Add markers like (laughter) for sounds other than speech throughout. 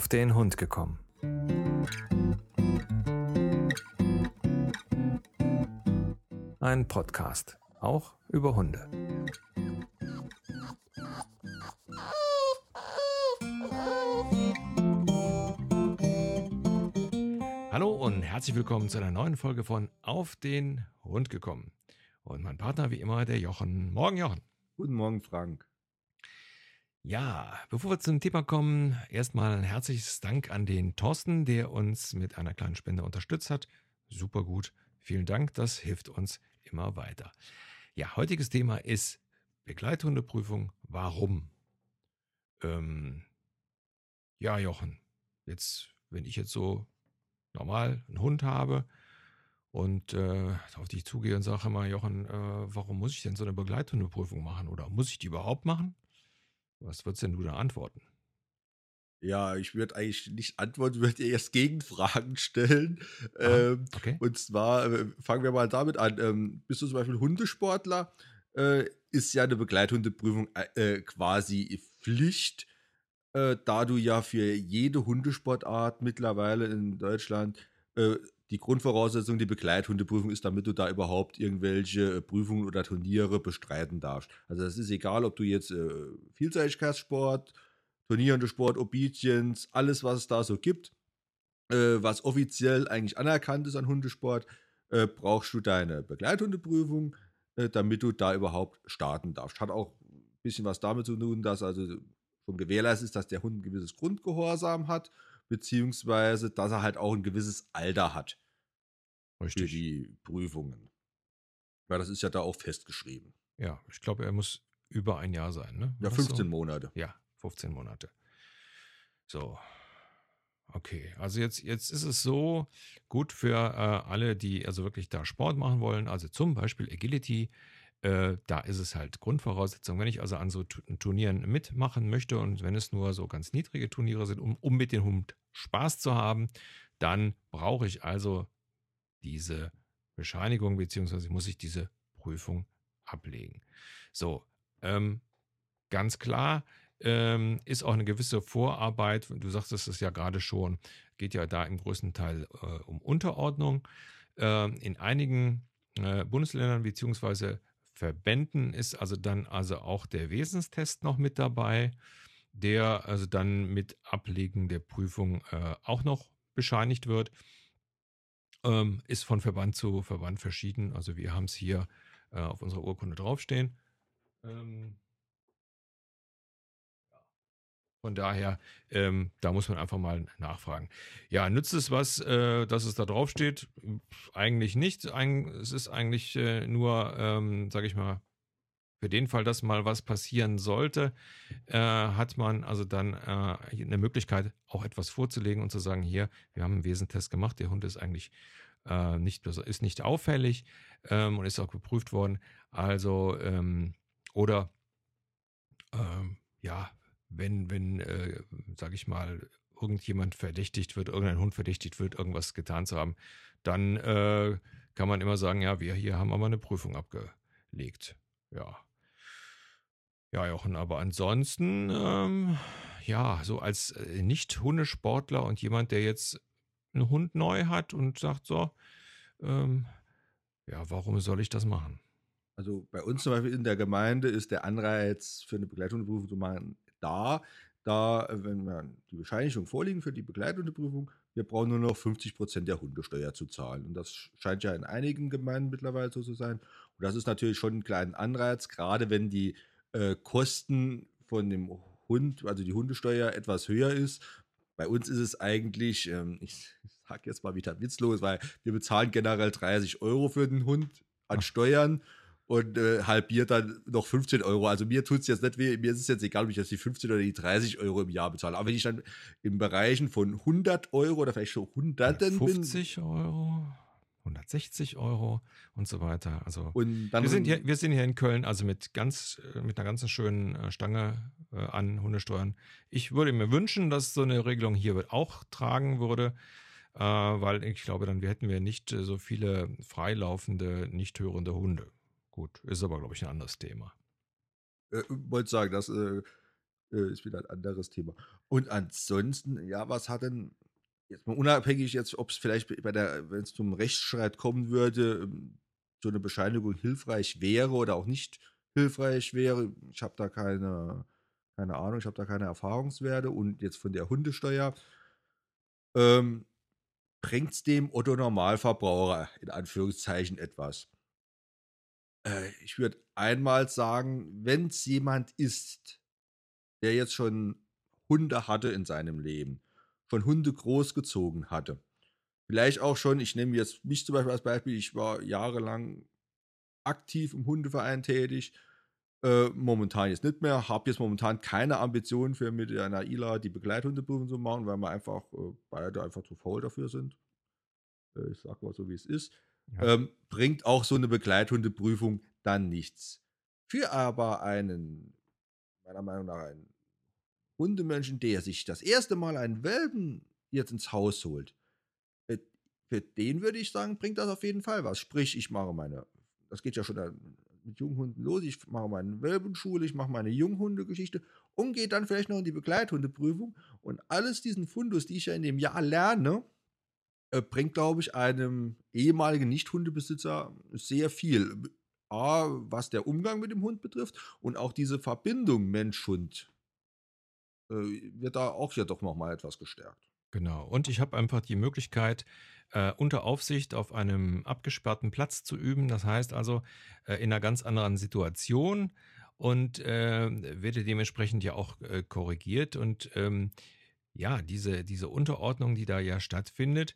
auf den Hund gekommen. Ein Podcast, auch über Hunde. Hallo und herzlich willkommen zu einer neuen Folge von Auf den Hund gekommen. Und mein Partner wie immer, der Jochen. Morgen, Jochen. Guten Morgen, Frank. Ja, bevor wir zum Thema kommen, erstmal ein herzliches Dank an den Thorsten, der uns mit einer kleinen Spende unterstützt hat. Super gut. Vielen Dank, das hilft uns immer weiter. Ja, heutiges Thema ist Begleithundeprüfung. Warum? Ähm, ja, Jochen, jetzt, wenn ich jetzt so normal einen Hund habe und äh, auf dich zugehe und sage immer, Jochen, äh, warum muss ich denn so eine Begleithundeprüfung machen? Oder muss ich die überhaupt machen? Was würdest denn du da antworten? Ja, ich würde eigentlich nicht antworten, würde erst Gegenfragen stellen. Aha, ähm, okay. Und zwar äh, fangen wir mal damit an. Ähm, bist du zum Beispiel Hundesportler? Äh, ist ja eine Begleithundeprüfung äh, äh quasi Pflicht, äh, da du ja für jede Hundesportart mittlerweile in Deutschland äh, die Grundvoraussetzung, die Begleithundeprüfung ist, damit du da überhaupt irgendwelche äh, Prüfungen oder Turniere bestreiten darfst. Also das ist egal, ob du jetzt äh, Vielseitigkeitssport, Turnierhundesport, Obedience, alles, was es da so gibt, äh, was offiziell eigentlich anerkannt ist an Hundesport, äh, brauchst du deine Begleithundeprüfung, äh, damit du da überhaupt starten darfst. Hat auch ein bisschen was damit zu tun, dass also schon gewährleistet ist, dass der Hund ein gewisses Grundgehorsam hat beziehungsweise dass er halt auch ein gewisses Alter hat. Richtig. Für die Prüfungen. Weil das ist ja da auch festgeschrieben. Ja, ich glaube, er muss über ein Jahr sein, ne? ja, 15 so? Monate. Ja, 15 Monate. So. Okay, also jetzt, jetzt ist es so gut für äh, alle, die also wirklich da Sport machen wollen, also zum Beispiel Agility, äh, da ist es halt Grundvoraussetzung. Wenn ich also an so Turnieren mitmachen möchte und wenn es nur so ganz niedrige Turniere sind, um, um mit dem Hund Spaß zu haben, dann brauche ich also diese Bescheinigung, beziehungsweise muss ich diese Prüfung ablegen. So, ähm, ganz klar ähm, ist auch eine gewisse Vorarbeit. Du sagtest es ja gerade schon, geht ja da im größten Teil äh, um Unterordnung. Ähm, in einigen äh, Bundesländern beziehungsweise Verbänden ist also dann also auch der Wesenstest noch mit dabei, der also dann mit Ablegen der Prüfung äh, auch noch bescheinigt wird. Ähm, ist von Verband zu Verband verschieden. Also wir haben es hier äh, auf unserer Urkunde draufstehen. Ähm, von daher, ähm, da muss man einfach mal nachfragen. Ja, nützt es was, äh, dass es da draufsteht? Eigentlich nicht. Eig es ist eigentlich äh, nur, ähm, sage ich mal, für den Fall, dass mal was passieren sollte, äh, hat man also dann äh, eine Möglichkeit, auch etwas vorzulegen und zu sagen, hier, wir haben einen Wesentest gemacht, der Hund ist eigentlich äh, nicht, ist nicht auffällig ähm, und ist auch geprüft worden. Also, ähm, oder ähm, ja, wenn, wenn, äh, sag ich mal, irgendjemand verdächtigt wird, irgendein Hund verdächtigt wird, irgendwas getan zu haben, dann äh, kann man immer sagen, ja, wir hier haben aber eine Prüfung abgelegt. Ja. Ja, Jochen, aber ansonsten, ähm, ja, so als äh, Nicht-Hundesportler und jemand, der jetzt einen Hund neu hat und sagt so, ähm, ja, warum soll ich das machen? Also bei uns zum Beispiel in der Gemeinde ist der Anreiz für eine Begleithundeprüfung zu machen da, da, äh, wenn wir die Bescheinigung vorliegen für die Begleithundeprüfung, wir brauchen nur noch 50 Prozent der Hundesteuer zu zahlen. Und das scheint ja in einigen Gemeinden mittlerweile so zu sein. Und das ist natürlich schon ein kleiner Anreiz, gerade wenn die äh, Kosten von dem Hund, also die Hundesteuer, etwas höher ist. Bei uns ist es eigentlich, ähm, ich sage jetzt mal wieder witzlos, weil wir bezahlen generell 30 Euro für den Hund an Steuern und äh, halbiert dann noch 15 Euro. Also mir tut es jetzt nicht weh, mir ist es jetzt egal, ob ich jetzt die 15 oder die 30 Euro im Jahr bezahle. Aber wenn ich dann in Bereichen von 100 Euro oder vielleicht schon Hunderten 50 bin. Euro. 160 Euro und so weiter. Also wir, sind hier, wir sind hier in Köln, also mit ganz, äh, mit einer ganzen schönen äh, Stange äh, an Hundesteuern. Ich würde mir wünschen, dass so eine Regelung hier auch tragen würde, weil ich glaube, dann hätten wir nicht so viele freilaufende, nicht hörende Hunde. Gut, ist aber, glaube ich, ein anderes Thema. Äh, wollte sagen, das äh, äh, ist wieder ein anderes Thema. Und ansonsten, ja, was hat denn, jetzt mal unabhängig jetzt, ob es vielleicht bei der, wenn es zum Rechtsstreit kommen würde, ähm, so eine Bescheinigung hilfreich wäre oder auch nicht hilfreich wäre. Ich habe da keine, keine Ahnung, ich habe da keine Erfahrungswerte und jetzt von der Hundesteuer. Ähm, bringt es dem Otto Normalverbraucher in Anführungszeichen etwas? Äh, ich würde einmal sagen, wenn es jemand ist, der jetzt schon Hunde hatte in seinem Leben, schon Hunde großgezogen hatte, vielleicht auch schon, ich nehme jetzt mich zum Beispiel als Beispiel, ich war jahrelang aktiv im Hundeverein tätig, äh, momentan jetzt nicht mehr, habe jetzt momentan keine Ambitionen für mit einer ILA die Begleithundeprüfung zu machen, weil wir einfach äh, beide einfach zu faul dafür sind. Äh, ich sag mal so, wie es ist. Ähm, bringt auch so eine Begleithundeprüfung dann nichts. Für aber einen, meiner Meinung nach, einen Hundemenschen, der sich das erste Mal einen Welpen jetzt ins Haus holt, äh, für den würde ich sagen, bringt das auf jeden Fall was. Sprich, ich mache meine, das geht ja schon mit Junghunden los, ich mache meine Welpenschule, ich mache meine Junghundegeschichte und gehe dann vielleicht noch in die Begleithundeprüfung und alles diesen Fundus, die ich ja in dem Jahr lerne, äh, bringt, glaube ich, einem ehemaligen Nicht-Hundebesitzer sehr viel. A, was der Umgang mit dem Hund betrifft und auch diese Verbindung Mensch-Hund äh, wird da auch ja doch nochmal etwas gestärkt. Genau. Und ich habe einfach die Möglichkeit, äh, unter Aufsicht auf einem abgesperrten Platz zu üben. Das heißt also äh, in einer ganz anderen Situation und äh, werde dementsprechend ja auch äh, korrigiert. Und ähm, ja, diese, diese Unterordnung, die da ja stattfindet,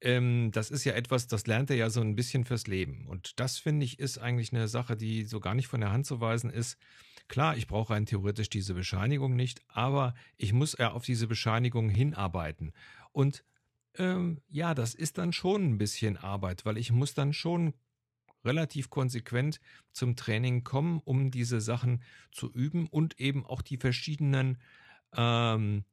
ähm, das ist ja etwas, das lernt er ja so ein bisschen fürs Leben. Und das finde ich ist eigentlich eine Sache, die so gar nicht von der Hand zu weisen ist. Klar, ich brauche rein theoretisch diese Bescheinigung nicht, aber ich muss ja auf diese Bescheinigung hinarbeiten. Und ähm, ja, das ist dann schon ein bisschen Arbeit, weil ich muss dann schon relativ konsequent zum Training kommen, um diese Sachen zu üben und eben auch die verschiedenen, ähm,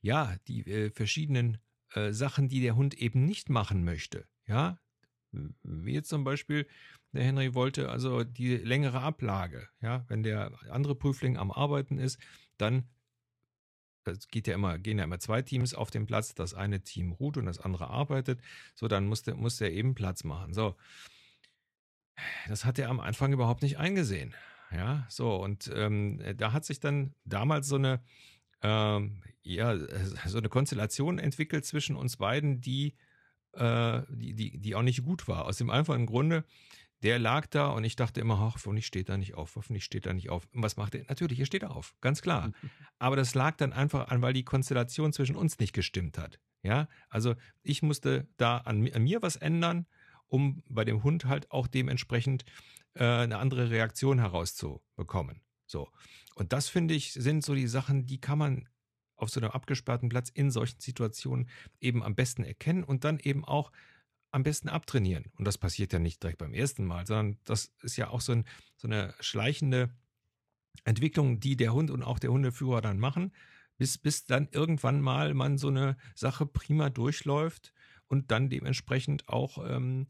ja, die äh, verschiedenen äh, Sachen, die der Hund eben nicht machen möchte. Ja, wie jetzt zum Beispiel, der Henry wollte also die längere Ablage. Ja, wenn der andere Prüfling am Arbeiten ist, dann es geht ja immer, gehen ja immer zwei Teams auf den Platz. Das eine Team ruht und das andere arbeitet. So, dann muss der, muss der eben Platz machen. So. Das hat er am Anfang überhaupt nicht eingesehen. Ja, so, und ähm, da hat sich dann damals so eine, ähm, ja, so eine Konstellation entwickelt zwischen uns beiden, die, äh, die, die, die auch nicht gut war. Aus dem einfachen Grunde, der lag da und ich dachte immer, ach, hoffentlich steht er nicht auf, hoffentlich steht er nicht auf. Und was macht er? Natürlich, er steht auf, ganz klar. (laughs) Aber das lag dann einfach an, weil die Konstellation zwischen uns nicht gestimmt hat. Ja, also ich musste da an, an mir was ändern, um bei dem Hund halt auch dementsprechend äh, eine andere Reaktion herauszubekommen. So. Und das finde ich, sind so die Sachen, die kann man auf so einem abgesperrten Platz in solchen Situationen eben am besten erkennen und dann eben auch am besten abtrainieren. Und das passiert ja nicht direkt beim ersten Mal, sondern das ist ja auch so, ein, so eine schleichende Entwicklung, die der Hund und auch der Hundeführer dann machen, bis, bis dann irgendwann mal man so eine Sache prima durchläuft und dann dementsprechend auch ähm,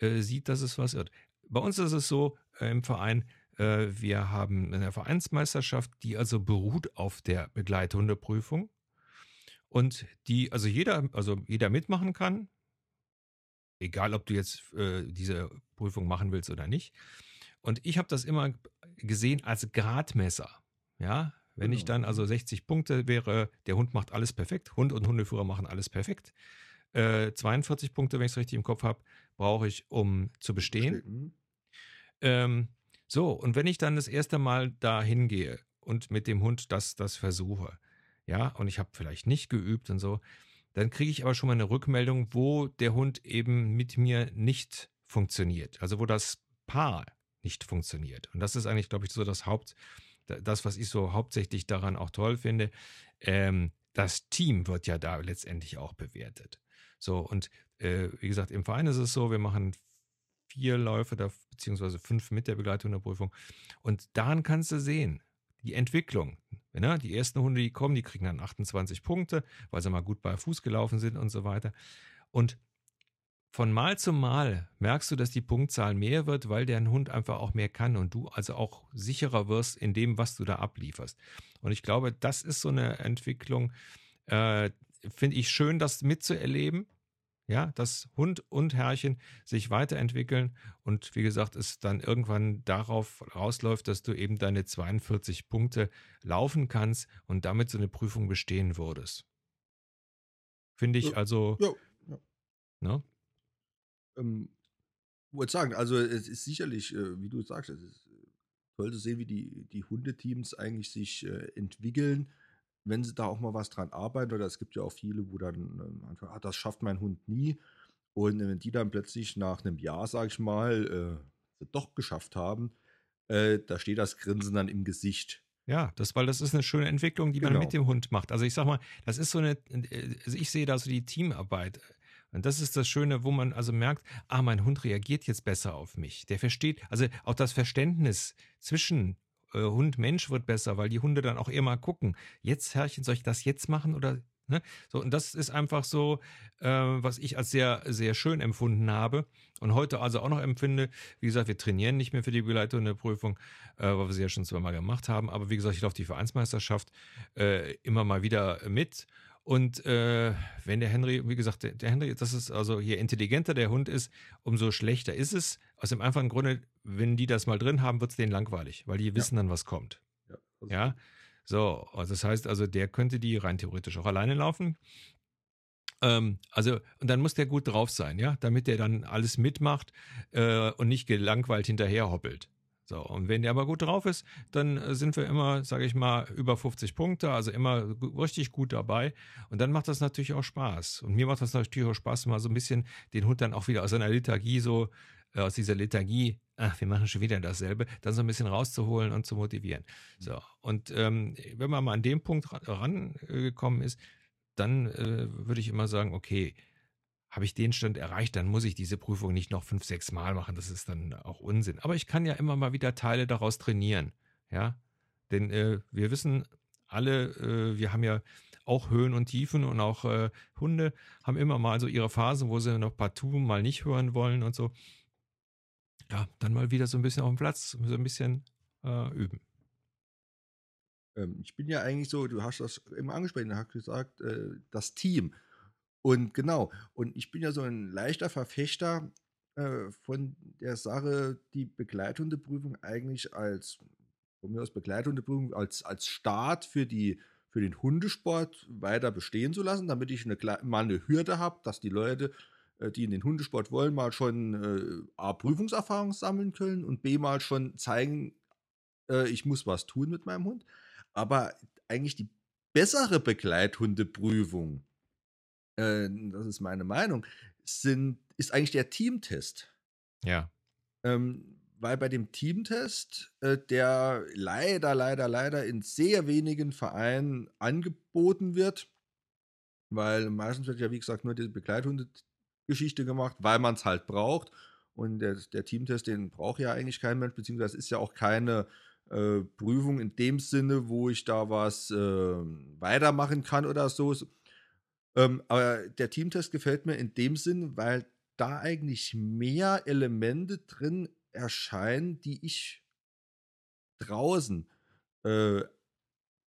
äh, sieht, dass es was wird. Bei uns ist es so äh, im Verein, wir haben eine Vereinsmeisterschaft, die also beruht auf der Begleithundeprüfung und die also jeder, also jeder mitmachen kann. Egal, ob du jetzt äh, diese Prüfung machen willst oder nicht. Und ich habe das immer gesehen als Gradmesser. Ja, wenn genau. ich dann also 60 Punkte wäre, der Hund macht alles perfekt, Hund und Hundeführer machen alles perfekt. Äh, 42 Punkte, wenn ich es richtig im Kopf habe, brauche ich, um zu bestehen. Mhm. Ähm, so, und wenn ich dann das erste Mal da hingehe und mit dem Hund das, das versuche, ja, und ich habe vielleicht nicht geübt und so, dann kriege ich aber schon mal eine Rückmeldung, wo der Hund eben mit mir nicht funktioniert. Also wo das Paar nicht funktioniert. Und das ist eigentlich, glaube ich, so das Haupt, das, was ich so hauptsächlich daran auch toll finde. Ähm, das Team wird ja da letztendlich auch bewertet. So, und äh, wie gesagt, im Verein ist es so, wir machen vier Läufe, da, beziehungsweise fünf mit der Begleitung der Prüfung. Und daran kannst du sehen, die Entwicklung. Ne? Die ersten Hunde, die kommen, die kriegen dann 28 Punkte, weil sie mal gut bei Fuß gelaufen sind und so weiter. Und von Mal zu Mal merkst du, dass die Punktzahl mehr wird, weil der Hund einfach auch mehr kann und du also auch sicherer wirst in dem, was du da ablieferst. Und ich glaube, das ist so eine Entwicklung, äh, finde ich schön, das mitzuerleben. Ja, dass Hund und Herrchen sich weiterentwickeln und wie gesagt, es dann irgendwann darauf rausläuft, dass du eben deine 42 Punkte laufen kannst und damit so eine Prüfung bestehen würdest. Finde ich also. Ja, ja. Ne? Ähm, wollte sagen, also es ist sicherlich, äh, wie du sagst, es ist äh, toll zu sehen, wie die, die Hundeteams eigentlich sich äh, entwickeln, wenn sie da auch mal was dran arbeiten. Oder es gibt ja auch viele, wo dann ähm, einfach, ah, das schafft mein Hund nie. Und wenn die dann plötzlich nach einem Jahr, sag ich mal, äh, doch geschafft haben, äh, da steht das Grinsen dann im Gesicht. Ja, das, weil das ist eine schöne Entwicklung, die genau. man mit dem Hund macht. Also ich sag mal, das ist so eine, also ich sehe da so die Teamarbeit. Und das ist das Schöne, wo man also merkt, ah, mein Hund reagiert jetzt besser auf mich. Der versteht, also auch das Verständnis zwischen äh, Hund Mensch wird besser, weil die Hunde dann auch immer gucken, jetzt Herrchen, soll ich das jetzt machen oder Ne? So, und das ist einfach so, äh, was ich als sehr, sehr schön empfunden habe und heute also auch noch empfinde. Wie gesagt, wir trainieren nicht mehr für die Begleitung der Prüfung, äh, weil wir sie ja schon zweimal gemacht haben. Aber wie gesagt, ich laufe die Vereinsmeisterschaft äh, immer mal wieder mit und äh, wenn der Henry, wie gesagt, der, der, Henry, das ist also je intelligenter der Hund ist, umso schlechter ist es. Aus dem einfachen Grunde, wenn die das mal drin haben, wird es denen langweilig, weil die wissen ja. dann, was kommt. Ja. ja? So, also das heißt also, der könnte die rein theoretisch auch alleine laufen. Ähm, also, und dann muss der gut drauf sein, ja, damit der dann alles mitmacht äh, und nicht gelangweilt hinterher hoppelt. So, und wenn der aber gut drauf ist, dann äh, sind wir immer, sage ich mal, über 50 Punkte, also immer richtig gut dabei. Und dann macht das natürlich auch Spaß. Und mir macht das natürlich auch Spaß, mal so ein bisschen den Hund dann auch wieder aus seiner Lethargie so, äh, aus dieser Lethargie, ach, wir machen schon wieder dasselbe, dann so ein bisschen rauszuholen und zu motivieren. So, und ähm, wenn man mal an dem Punkt rangekommen ist, dann äh, würde ich immer sagen, okay, habe ich den Stand erreicht, dann muss ich diese Prüfung nicht noch fünf, sechs Mal machen. Das ist dann auch Unsinn. Aber ich kann ja immer mal wieder Teile daraus trainieren. Ja, denn äh, wir wissen alle, äh, wir haben ja auch Höhen und Tiefen und auch äh, Hunde haben immer mal so ihre Phasen, wo sie noch partout mal nicht hören wollen und so. Ja, dann mal wieder so ein bisschen auf dem Platz, so ein bisschen äh, üben. Ähm, ich bin ja eigentlich so, du hast das immer angesprochen, du hast gesagt, äh, das Team. Und genau, und ich bin ja so ein leichter Verfechter äh, von der Sache, die Begleithundeprüfung eigentlich als, von mir aus Begleithundeprüfung, als, als Start für, die, für den Hundesport weiter bestehen zu lassen, damit ich eine, mal eine Hürde habe, dass die Leute, äh, die in den Hundesport wollen, mal schon äh, A, Prüfungserfahrung sammeln können und B, mal schon zeigen, äh, ich muss was tun mit meinem Hund. Aber eigentlich die bessere Begleithundeprüfung, äh, das ist meine Meinung, sind, ist eigentlich der Teamtest. Ja. Ähm, weil bei dem Teamtest, äh, der leider, leider, leider in sehr wenigen Vereinen angeboten wird, weil meistens wird ja, wie gesagt, nur die Begleithunde-Geschichte gemacht, weil man es halt braucht. Und der, der, Teamtest, den braucht ja eigentlich kein Mensch, beziehungsweise ist ja auch keine äh, Prüfung in dem Sinne, wo ich da was äh, weitermachen kann oder so. Ähm, aber der Teamtest gefällt mir in dem Sinn, weil da eigentlich mehr Elemente drin erscheinen, die ich draußen äh,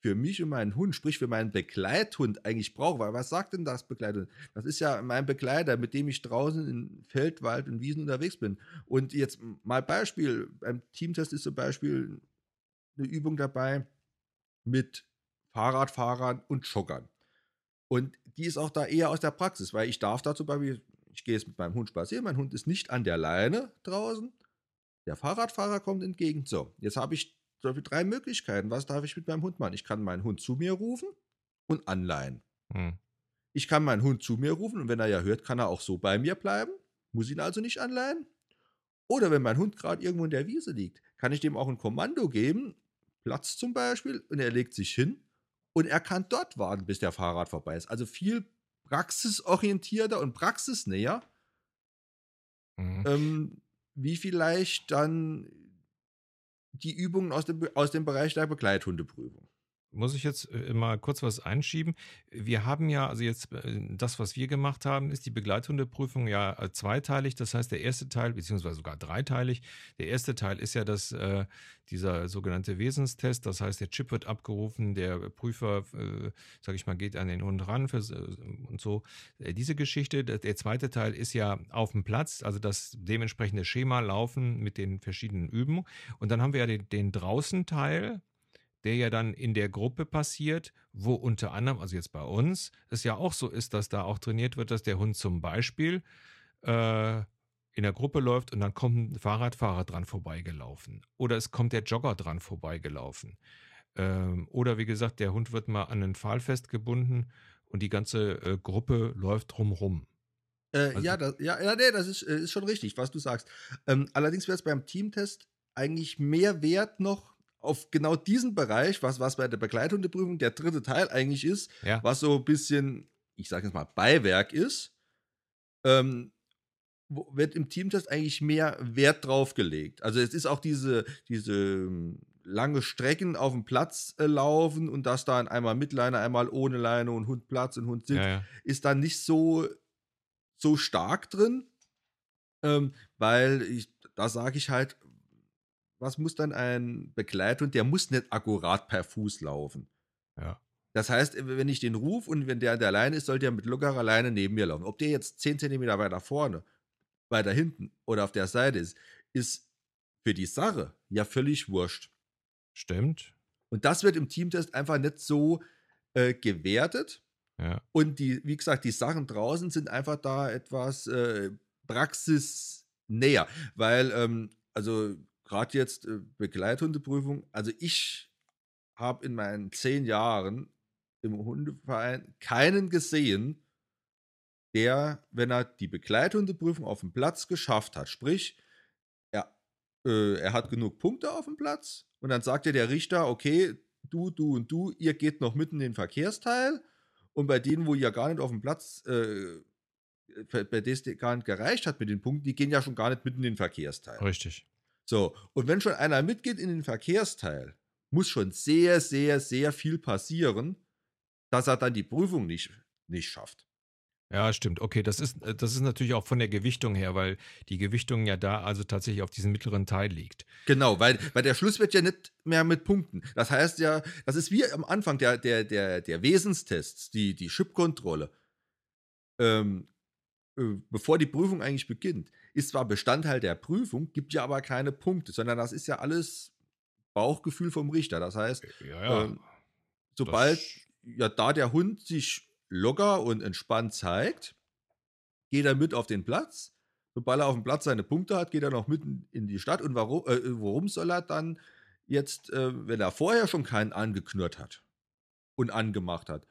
für mich und meinen Hund, sprich für meinen Begleithund eigentlich brauche. Weil was sagt denn das Begleithund? Das ist ja mein Begleiter, mit dem ich draußen in Feld, Wald und Wiesen unterwegs bin. Und jetzt mal Beispiel, beim Teamtest ist zum Beispiel eine Übung dabei mit Fahrradfahrern und Joggern. Und die ist auch da eher aus der Praxis, weil ich darf da zum Beispiel, ich gehe jetzt mit meinem Hund spazieren, mein Hund ist nicht an der Leine draußen, der Fahrradfahrer kommt entgegen. So, jetzt habe ich drei Möglichkeiten. Was darf ich mit meinem Hund machen? Ich kann meinen Hund zu mir rufen und anleihen. Hm. Ich kann meinen Hund zu mir rufen und wenn er ja hört, kann er auch so bei mir bleiben, muss ihn also nicht anleihen. Oder wenn mein Hund gerade irgendwo in der Wiese liegt, kann ich dem auch ein Kommando geben, Platz zum Beispiel, und er legt sich hin und er kann dort warten, bis der Fahrrad vorbei ist. Also viel praxisorientierter und praxisnäher, mhm. ähm, wie vielleicht dann die Übungen aus dem, aus dem Bereich der Begleithundeprüfung. Muss ich jetzt äh, mal kurz was einschieben. Wir haben ja, also jetzt äh, das, was wir gemacht haben, ist die Begleithundeprüfung ja äh, zweiteilig. Das heißt, der erste Teil, beziehungsweise sogar dreiteilig. Der erste Teil ist ja das, dieser sogenannte Wesenstest. Das heißt, der Chip wird abgerufen, der Prüfer, äh, sage ich mal, geht an den Hund ran und so. Diese Geschichte. Der zweite Teil ist ja auf dem Platz, also das dementsprechende Schema laufen mit den verschiedenen Übungen. Und dann haben wir ja den, den Draußen-Teil der ja dann in der Gruppe passiert, wo unter anderem, also jetzt bei uns, es ja auch so ist, dass da auch trainiert wird, dass der Hund zum Beispiel äh, in der Gruppe läuft und dann kommt ein Fahrradfahrer dran vorbeigelaufen. Oder es kommt der Jogger dran vorbeigelaufen. Ähm, oder wie gesagt, der Hund wird mal an einen Pfahl festgebunden und die ganze äh, Gruppe läuft drumrum. Äh, also, ja, das, ja, ja, nee, das ist, äh, ist schon richtig, was du sagst. Ähm, allerdings wäre es beim Teamtest eigentlich mehr wert noch, auf genau diesen Bereich, was, was bei der Begleithundeprüfung der dritte Teil eigentlich ist, ja. was so ein bisschen, ich sage jetzt mal, Beiwerk ist, ähm, wird im Teamtest eigentlich mehr Wert drauf gelegt. Also es ist auch diese, diese ähm, lange Strecken auf dem Platz äh, laufen und dass da einmal mit Leine, einmal ohne Leine und Hund Platz und Hund sitzt, ja, ja. ist dann nicht so, so stark drin, ähm, weil ich, da sage ich halt, was muss dann ein Begleithund, der muss nicht akkurat per Fuß laufen. Ja. Das heißt, wenn ich den rufe und wenn der an der Leine ist, soll der mit lockerer Leine neben mir laufen. Ob der jetzt 10 cm weiter vorne, weiter hinten oder auf der Seite ist, ist für die Sache ja völlig wurscht. Stimmt. Und das wird im Teamtest einfach nicht so äh, gewertet. Ja. Und die, wie gesagt, die Sachen draußen sind einfach da etwas äh, praxisnäher. Weil, ähm, also gerade jetzt äh, Begleithundeprüfung, also ich habe in meinen zehn Jahren im Hundeverein keinen gesehen, der, wenn er die Begleithundeprüfung auf dem Platz geschafft hat, sprich, er, äh, er hat genug Punkte auf dem Platz und dann sagte der Richter, okay, du, du und du, ihr geht noch mitten in den Verkehrsteil und bei denen, wo ihr gar nicht auf dem Platz, äh, bei denen es gar nicht gereicht hat mit den Punkten, die gehen ja schon gar nicht mitten in den Verkehrsteil. Richtig. So, und wenn schon einer mitgeht in den Verkehrsteil, muss schon sehr, sehr, sehr viel passieren, dass er dann die Prüfung nicht, nicht schafft. Ja, stimmt. Okay, das ist, äh, das ist natürlich auch von der Gewichtung her, weil die Gewichtung ja da also tatsächlich auf diesem mittleren Teil liegt. Genau, weil, weil der Schluss wird ja nicht mehr mit Punkten. Das heißt ja, das ist wie am Anfang der, der, der, der Wesenstests, die, die Chip-Kontrolle. Ähm, äh, bevor die Prüfung eigentlich beginnt, ist zwar Bestandteil der Prüfung, gibt ja aber keine Punkte, sondern das ist ja alles Bauchgefühl vom Richter. Das heißt, äh, ja, ja. Ähm, sobald ja da der Hund sich locker und entspannt zeigt, geht er mit auf den Platz. Sobald er auf dem Platz seine Punkte hat, geht er noch mitten in die Stadt. Und warum, äh, warum soll er dann jetzt, äh, wenn er vorher schon keinen angeknurrt hat und angemacht hat,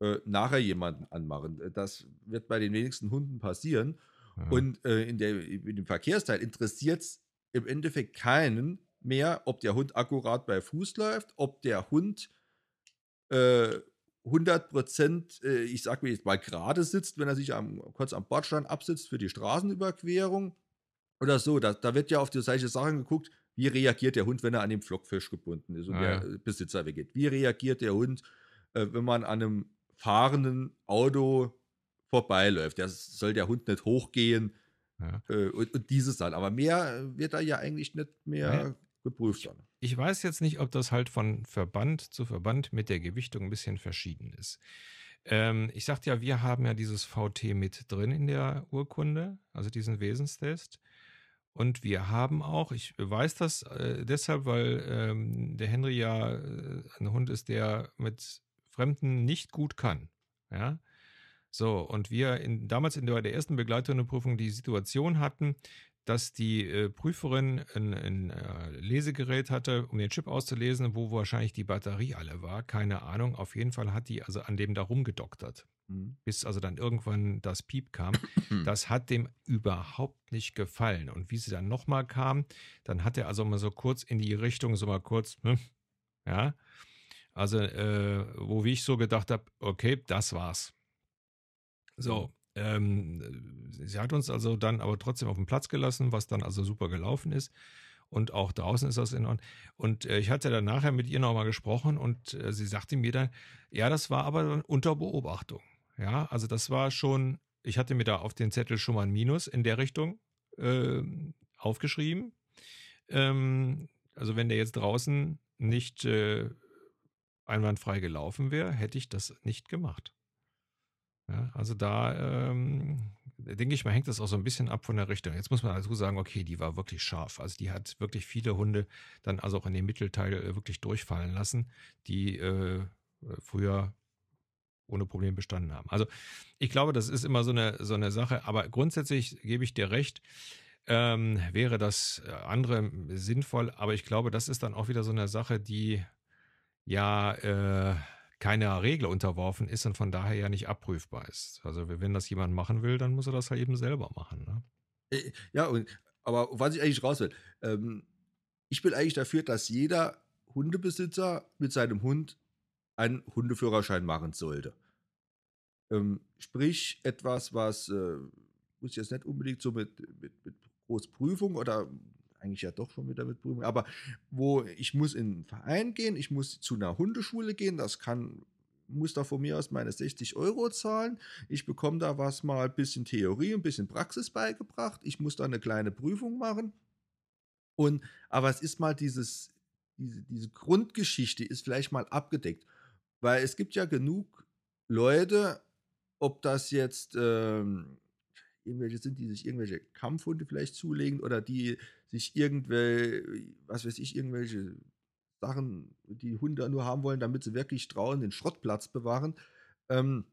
äh, nachher jemanden anmachen. Äh, das wird bei den wenigsten Hunden passieren. Ja. Und äh, in, der, in dem Verkehrsteil interessiert es im Endeffekt keinen mehr, ob der Hund akkurat bei Fuß läuft, ob der Hund äh, 100 Prozent, äh, ich sag mir jetzt mal, gerade sitzt, wenn er sich am, kurz am Bordstein absitzt für die Straßenüberquerung oder so. Da, da wird ja auf die solche Sachen geguckt, wie reagiert der Hund, wenn er an dem Flockfisch gebunden ist und ja. der Besitzer weggeht. Wie reagiert der Hund, äh, wenn man an einem fahrenden Auto vorbeiläuft. Der soll der Hund nicht hochgehen ja. äh, und, und dieses dann. Aber mehr wird da ja eigentlich nicht mehr ja. geprüft. Dann. Ich weiß jetzt nicht, ob das halt von Verband zu Verband mit der Gewichtung ein bisschen verschieden ist. Ähm, ich sagte ja, wir haben ja dieses VT mit drin in der Urkunde, also diesen Wesenstest. Und wir haben auch, ich weiß das äh, deshalb, weil ähm, der Henry ja äh, ein Hund ist, der mit Fremden nicht gut kann. Ja. So, und wir in, damals in der, der ersten Begleithundeprüfung die Situation hatten, dass die äh, Prüferin ein, ein äh, Lesegerät hatte, um den Chip auszulesen, wo wahrscheinlich die Batterie alle war. Keine Ahnung. Auf jeden Fall hat die also an dem da rumgedoktert. Mhm. Bis also dann irgendwann das Piep kam. (clears throat) das hat dem überhaupt nicht gefallen. Und wie sie dann nochmal kam, dann hat er also mal so kurz in die Richtung, so mal kurz, hm, ja, also, äh, wo ich so gedacht habe, okay, das war's. So, ähm, sie hat uns also dann aber trotzdem auf den Platz gelassen, was dann also super gelaufen ist. und auch draußen ist das in Ordnung. Und äh, ich hatte dann nachher mit ihr nochmal gesprochen und äh, sie sagte mir dann, ja, das war aber unter Beobachtung. Ja, also das war schon, ich hatte mir da auf den Zettel schon mal ein Minus in der Richtung äh, aufgeschrieben. Ähm, also wenn der jetzt draußen nicht äh, einwandfrei gelaufen wäre, hätte ich das nicht gemacht. Ja, also da ähm, denke ich mal, hängt das auch so ein bisschen ab von der Richtung. Jetzt muss man dazu sagen, okay, die war wirklich scharf. Also die hat wirklich viele Hunde dann also auch in den Mittelteil äh, wirklich durchfallen lassen, die äh, früher ohne Problem bestanden haben. Also ich glaube, das ist immer so eine, so eine Sache, aber grundsätzlich gebe ich dir recht, ähm, wäre das äh, andere sinnvoll, aber ich glaube, das ist dann auch wieder so eine Sache, die ja äh, keiner Regel unterworfen ist und von daher ja nicht abprüfbar ist. Also wenn das jemand machen will, dann muss er das halt eben selber machen. Ne? Äh, ja, und, aber was ich eigentlich raus will, ähm, ich bin eigentlich dafür, dass jeder Hundebesitzer mit seinem Hund einen Hundeführerschein machen sollte. Ähm, sprich, etwas, was, äh, muss jetzt nicht unbedingt so mit, mit, mit Großprüfung oder eigentlich ja doch schon wieder mit Prüfung, aber wo ich muss in einen Verein gehen, ich muss zu einer Hundeschule gehen, das kann muss da von mir aus meine 60 Euro zahlen. Ich bekomme da was mal ein bisschen Theorie, ein bisschen Praxis beigebracht. Ich muss da eine kleine Prüfung machen. Und, aber es ist mal dieses, diese, diese Grundgeschichte ist vielleicht mal abgedeckt. Weil es gibt ja genug Leute, ob das jetzt ähm, irgendwelche sind, die sich irgendwelche Kampfhunde vielleicht zulegen oder die sich irgendwelche, was weiß ich, irgendwelche Sachen, die Hunde nur haben wollen, damit sie wirklich draußen den Schrottplatz bewahren, ähm,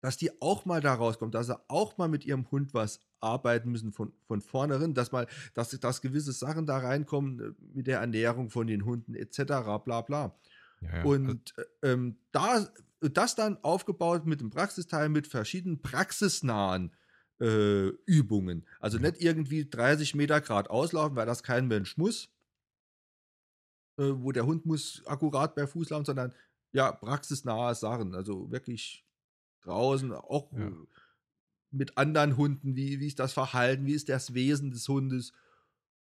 dass die auch mal da rauskommen, dass sie auch mal mit ihrem Hund was arbeiten müssen von, von vornherein, dass mal, dass, dass gewisse Sachen da reinkommen äh, mit der Ernährung von den Hunden etc. bla bla. Ja, ja. Und äh, ähm, da, das dann aufgebaut mit dem Praxisteil, mit verschiedenen praxisnahen äh, Übungen. Also nicht irgendwie 30 Meter Grad auslaufen, weil das kein Mensch muss, äh, wo der Hund muss akkurat bei Fuß laufen, sondern ja, praxisnahe Sachen. Also wirklich draußen, auch ja. mit anderen Hunden, wie, wie ist das Verhalten, wie ist das Wesen des Hundes.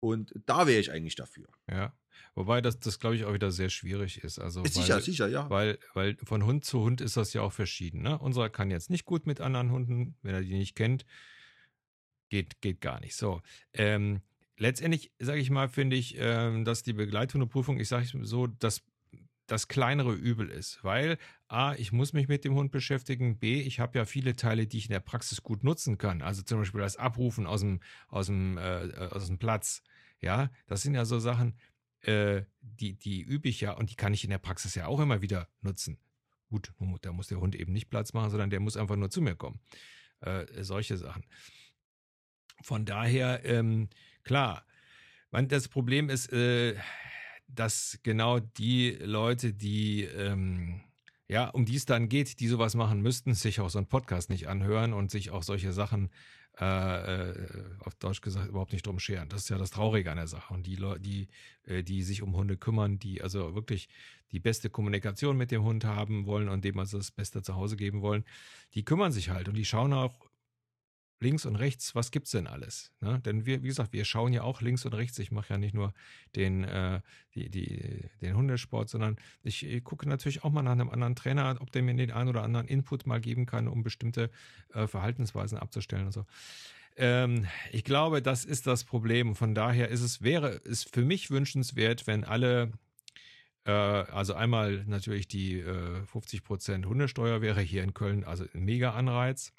Und da wäre ich eigentlich dafür. Ja. Wobei das, das glaube ich, auch wieder sehr schwierig ist. Also, ist weil, sicher, sicher, ja. Weil, weil von Hund zu Hund ist das ja auch verschieden. Ne? Unserer kann jetzt nicht gut mit anderen Hunden, wenn er die nicht kennt. Geht, geht gar nicht. So. Ähm, letztendlich, sage ich mal, finde ich, ähm, dass die Begleithundeprüfung, ich sage so, das, das kleinere Übel ist. Weil A, ich muss mich mit dem Hund beschäftigen. B, ich habe ja viele Teile, die ich in der Praxis gut nutzen kann. Also zum Beispiel das Abrufen aus dem, aus dem, äh, aus dem Platz. Ja, das sind ja so Sachen, äh, die, die übe ich ja und die kann ich in der Praxis ja auch immer wieder nutzen. Gut, da muss der Hund eben nicht Platz machen, sondern der muss einfach nur zu mir kommen. Äh, solche Sachen. Von daher, ähm, klar, das Problem ist, äh, dass genau die Leute, die ähm, ja, um die es dann geht, die sowas machen müssten, sich auch so einen Podcast nicht anhören und sich auch solche Sachen äh, äh, auf Deutsch gesagt, überhaupt nicht drum scheren. Das ist ja das Traurige an der Sache. Und die Leute, die, äh, die sich um Hunde kümmern, die also wirklich die beste Kommunikation mit dem Hund haben wollen und dem also das Beste zu Hause geben wollen, die kümmern sich halt und die schauen auch links und rechts, was gibt's denn alles? Ne? Denn wir, wie gesagt, wir schauen ja auch links und rechts. Ich mache ja nicht nur den, äh, die, die, den Hundesport, sondern ich, ich, gucke natürlich auch mal nach einem anderen Trainer, ob der mir den einen oder anderen Input mal geben kann, um bestimmte äh, Verhaltensweisen abzustellen und so. Ähm, ich glaube, das ist das Problem. Von daher ist es, wäre es für mich wünschenswert, wenn alle äh, also einmal natürlich die 50% äh, Hundesteuer wäre hier in Köln, also ein mega Anreiz.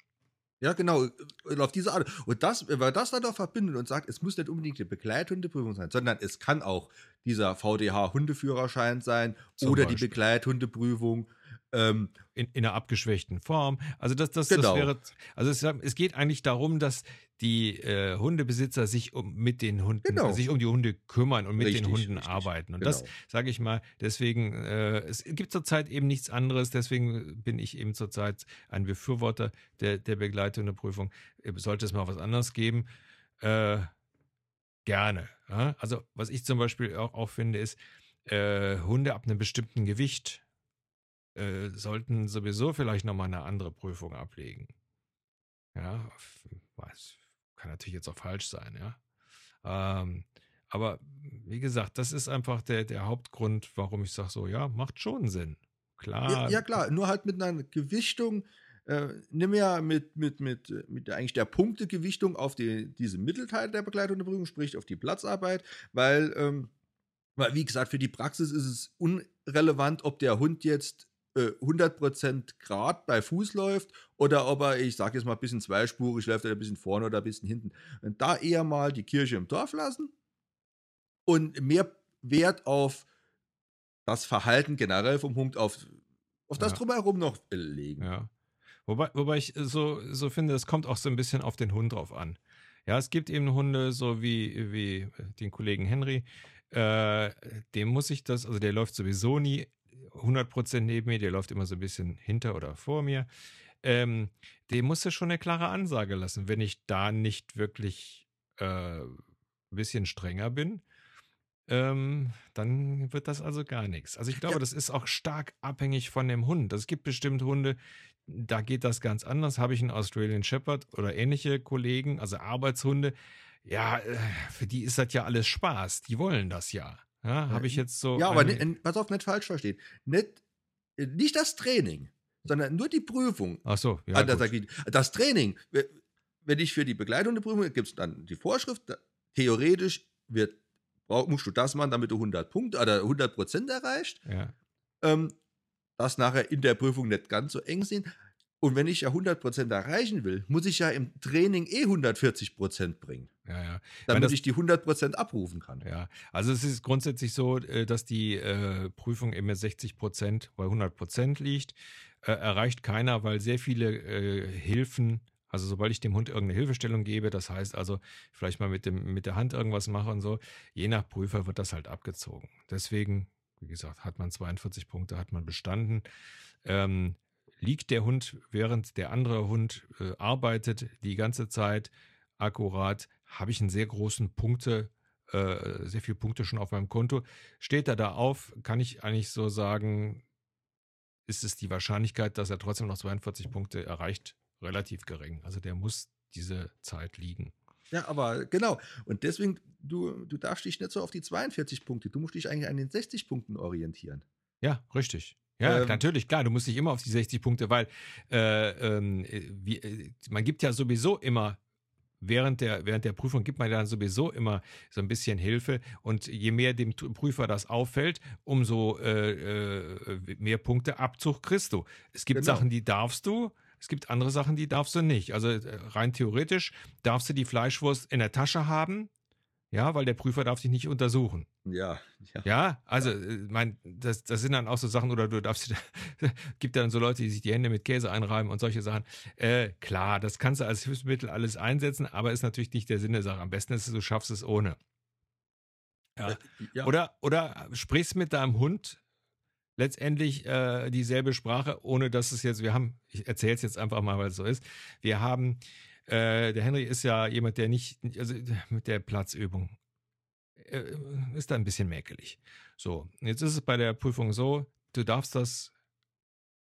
Ja, genau, auf diese Art. Und das, wenn man das dann noch verbindet und sagt, es muss nicht unbedingt eine Begleithundeprüfung sein, sondern es kann auch dieser VDH-Hundeführerschein sein Zum oder Beispiel. die Begleithundeprüfung ähm, in, in einer abgeschwächten Form. Also das, das, genau. das wäre, also es, es, geht eigentlich darum, dass die äh, Hundebesitzer sich um mit den Hunden, genau. sich um die Hunde kümmern und mit richtig, den Hunden richtig. arbeiten. Und genau. das sage ich mal, deswegen, äh, es gibt zurzeit eben nichts anderes, deswegen bin ich eben zurzeit ein Befürworter der, der Begleithundeprüfung. Sollte es mal was anderes geben, äh, gerne. Ja? Also, was ich zum Beispiel auch, auch finde, ist, äh, Hunde ab einem bestimmten Gewicht äh, sollten sowieso vielleicht nochmal eine andere Prüfung ablegen. Ja, was, kann natürlich jetzt auch falsch sein, ja. Ähm, Aber wie gesagt, das ist einfach der, der Hauptgrund, warum ich sage so, ja, macht schon Sinn. Klar. Ja, ja, klar, nur halt mit einer Gewichtung, äh, nimm ja mit, mit, mit, mit eigentlich der Punktegewichtung auf die, diese Mittelteil der Begleitung der Prüfung, sprich auf die Platzarbeit, weil, ähm, weil, wie gesagt, für die Praxis ist es unrelevant, ob der Hund jetzt äh, 100% Grad bei Fuß läuft oder ob er, ich sage jetzt mal, ein bisschen zweispurig läuft oder ein bisschen vorne oder ein bisschen hinten. Und da eher mal die Kirche im Dorf lassen und mehr Wert auf das Verhalten generell vom Hund, auf, auf das Ja. Drumherum noch legen. Ja. Wobei, wobei ich so, so finde, es kommt auch so ein bisschen auf den Hund drauf an. Ja, es gibt eben Hunde, so wie, wie den Kollegen Henry, äh, dem muss ich das, also der läuft sowieso nie 100% neben mir, der läuft immer so ein bisschen hinter oder vor mir. Ähm, dem muss er schon eine klare Ansage lassen, wenn ich da nicht wirklich äh, ein bisschen strenger bin. Ähm, dann wird das also gar nichts. Also ich glaube, Ja. das ist auch stark abhängig von dem Hund. Es gibt bestimmt Hunde, da geht das ganz anders. Habe ich einen Australian Shepherd oder ähnliche Kollegen, also Arbeitshunde, ja, äh, für die ist das ja alles Spaß. Die wollen das ja. Ja, habe ich jetzt so. Ja, aber eine- ni- n- pass auf, nicht falsch verstehen. Nicht, nicht das Training, sondern nur die Prüfung. Ach so, ja. Ah, das, Training, wenn ich für die Begleitung der Prüfung, gibt es dann die Vorschrift, theoretisch wird, musst du das machen, damit du 100 Punkte oder 100 Prozent erreicht. ja. Ähm, das nachher in der Prüfung nicht ganz so eng sind. Und wenn ich ja 100 Prozent erreichen will, muss ich ja im Training eh 140 Prozent bringen, Ja, ja. damit das- ich die 100 Prozent abrufen kann. Ja, also es ist grundsätzlich so, äh, dass die äh, Prüfung immer 60 Prozent bei 100 Prozent liegt. Äh, erreicht keiner, weil sehr viele äh, Hilfen, also sobald ich dem Hund irgendeine Hilfestellung gebe, das heißt also vielleicht mal mit, dem, mit der Hand irgendwas mache und so, je nach Prüfer wird das halt abgezogen. Deswegen, wie gesagt, hat man 42 Punkte, hat man bestanden. Ähm, liegt der Hund, während der andere Hund äh, arbeitet, die ganze Zeit akkurat, habe ich einen sehr großen Punkte, äh, sehr viele Punkte schon auf meinem Konto. Steht er da auf, kann ich eigentlich so sagen, ist es die Wahrscheinlichkeit, dass er trotzdem noch 42 Punkte erreicht, relativ gering. Also der muss diese Zeit liegen. Ja, aber genau. Und deswegen, du, du darfst dich nicht so auf die 42 Punkte, du musst dich eigentlich an den 60 Punkten orientieren. Ja, richtig. Ja, Ähm, natürlich, klar, du musst dich immer auf die 60 Punkte, weil äh, ähm, äh, wie, äh, man gibt ja sowieso immer, während der, während der Prüfung gibt man ja dann sowieso immer so ein bisschen Hilfe und je mehr dem Prüfer das auffällt, umso äh, äh, mehr Punkte Abzug kriegst du. Es gibt Genau. Sachen, die darfst du, es gibt andere Sachen, die darfst du nicht. Also äh, rein theoretisch darfst du die Fleischwurst in der Tasche haben, ja, weil der Prüfer darf dich nicht untersuchen. Ja, ja. Ja, also, äh, mein, das, das sind dann auch so Sachen, oder du darfst, (laughs) gibt dann so Leute, die sich die Hände mit Käse einreiben und solche Sachen. Äh, klar, das kannst du als Hilfsmittel alles einsetzen, aber ist natürlich nicht der Sinn der Sache. Am besten ist es, du schaffst es ohne. Ja. Äh, ja. Oder, oder sprichst mit deinem Hund letztendlich äh, dieselbe Sprache, ohne dass es jetzt, wir haben, ich erzähle es jetzt einfach mal, weil es so ist, wir haben, äh, der Henry ist ja jemand, der nicht, also mit der Platzübung äh, ist da ein bisschen mäkelig. So, jetzt ist es bei der Prüfung so, du darfst das,